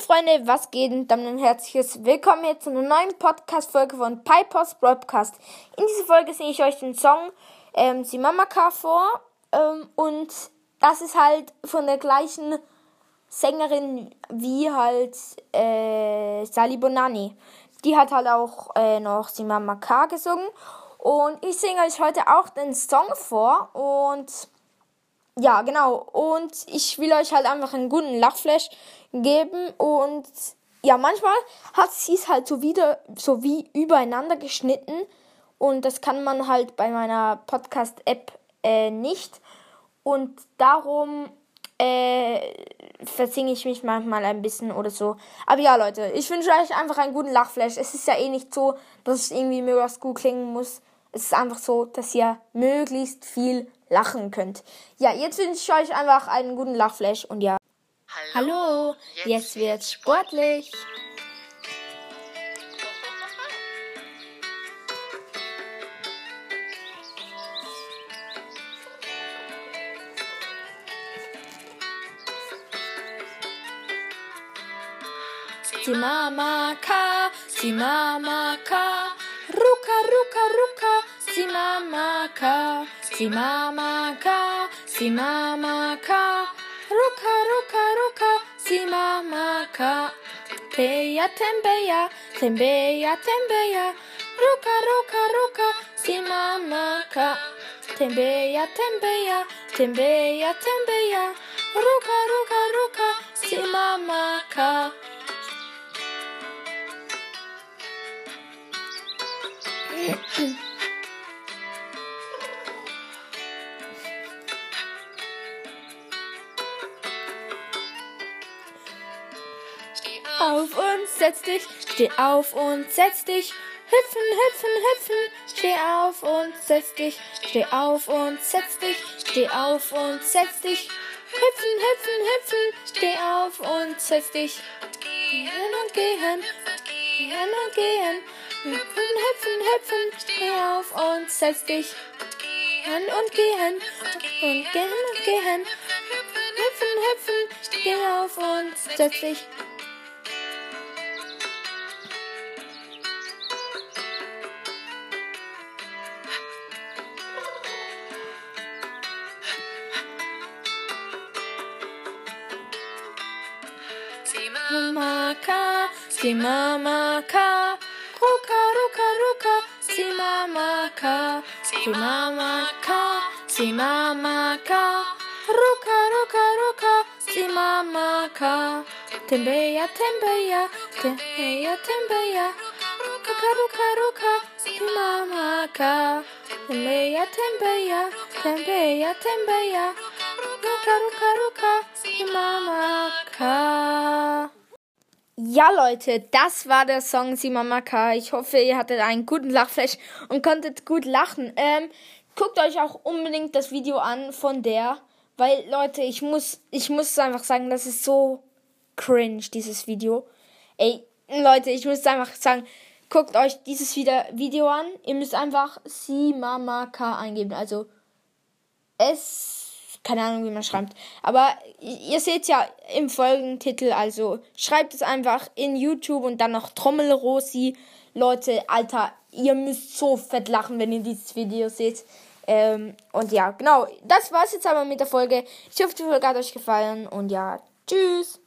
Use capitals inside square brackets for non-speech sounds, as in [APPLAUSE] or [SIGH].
Freunde, was geht? Und dann ein herzliches Willkommen hier zu einer neuen Podcast-Folge von Pipers Broadcast. In dieser Folge sehe ich euch den Song ähm, Simamaka vor. Ähm, und das ist halt von der gleichen Sängerin wie halt äh, Sally Bonani. Die hat halt auch äh, noch Simamaka gesungen. Und ich singe euch heute auch den Song vor. Und ja, genau. Und ich will euch halt einfach einen guten Lachflash geben. Und ja, manchmal hat sie es halt so wieder, so wie übereinander geschnitten. Und das kann man halt bei meiner Podcast-App äh, nicht. Und darum äh, versinge ich mich manchmal ein bisschen oder so. Aber ja, Leute, ich wünsche euch einfach einen guten Lachflash. Es ist ja eh nicht so, dass es irgendwie möglichst gut klingen muss. Es ist einfach so, dass ihr möglichst viel lachen könnt. Ja, jetzt wünsche ich euch einfach einen guten Lachflash und ja. Hallo, Hallo jetzt wird's sportlich. Simamaka, Simamaka, Ruka, Ruka, Ruka, Simamaka, Simamaka, Simamaka, Ruka, Ruka, Ruka, Simamaka. Tembeya, tembeya, tembeya, tembeya, Ruka, Ruka, Ruka, Simamaka. Tembeya, tembeya, tembeya, tembeya, Ruka, Ruka, Ruka, Simamaka. [CLEARS THROAT] Auf und setz dich, steh auf und setz dich. Hüpfen, hüpfen, hüpfen, steh auf und setz dich, steh auf und setz dich, steh auf und setz dich. Hüpfen, hüpfen, hüpfen, steh auf und setz dich. Gehen und gehen, gehen und gehen. Hüpfen, hüpfen, hüpfen, steh auf und setz dich. Gehen und gehen und gehen und gehen. Hüpfen, hüpfen, steh auf und setz dich. Simamaka, Simamaka, Ruka, Ruka, Ruka, Simamaka, Simamaka, Simamaka, Ruka, Ruka, Ruka, Simamaka. Tembeya, tembeya, tembeya, tembeya, Ruka, Ruka, Ruka, Simamaka. Tembeya, tembeya, tembeya, tembeya, Ruka, Ruka, Ruka, Simamaka. Ja, Leute, das war der Song Simamaka. Ich hoffe, ihr hattet einen guten Lachflash und konntet gut lachen. Ähm, guckt euch auch unbedingt das Video an von der, weil, Leute, ich muss, ich muss einfach sagen, das ist so cringe, dieses Video. Ey, Leute, ich muss einfach sagen, guckt euch dieses Video an. Ihr müsst einfach Simamaka eingeben. Also, es keine Ahnung, wie man schreibt. Aber ihr seht ja im Folgentitel, also schreibt es einfach in YouTube und dann noch Trommelrosi. Leute, Alter, ihr müsst so fett lachen, wenn ihr dieses Video seht. Ähm, und ja, genau, das war's jetzt aber mit der Folge. Ich hoffe, die Folge hat euch gefallen und ja, tschüss.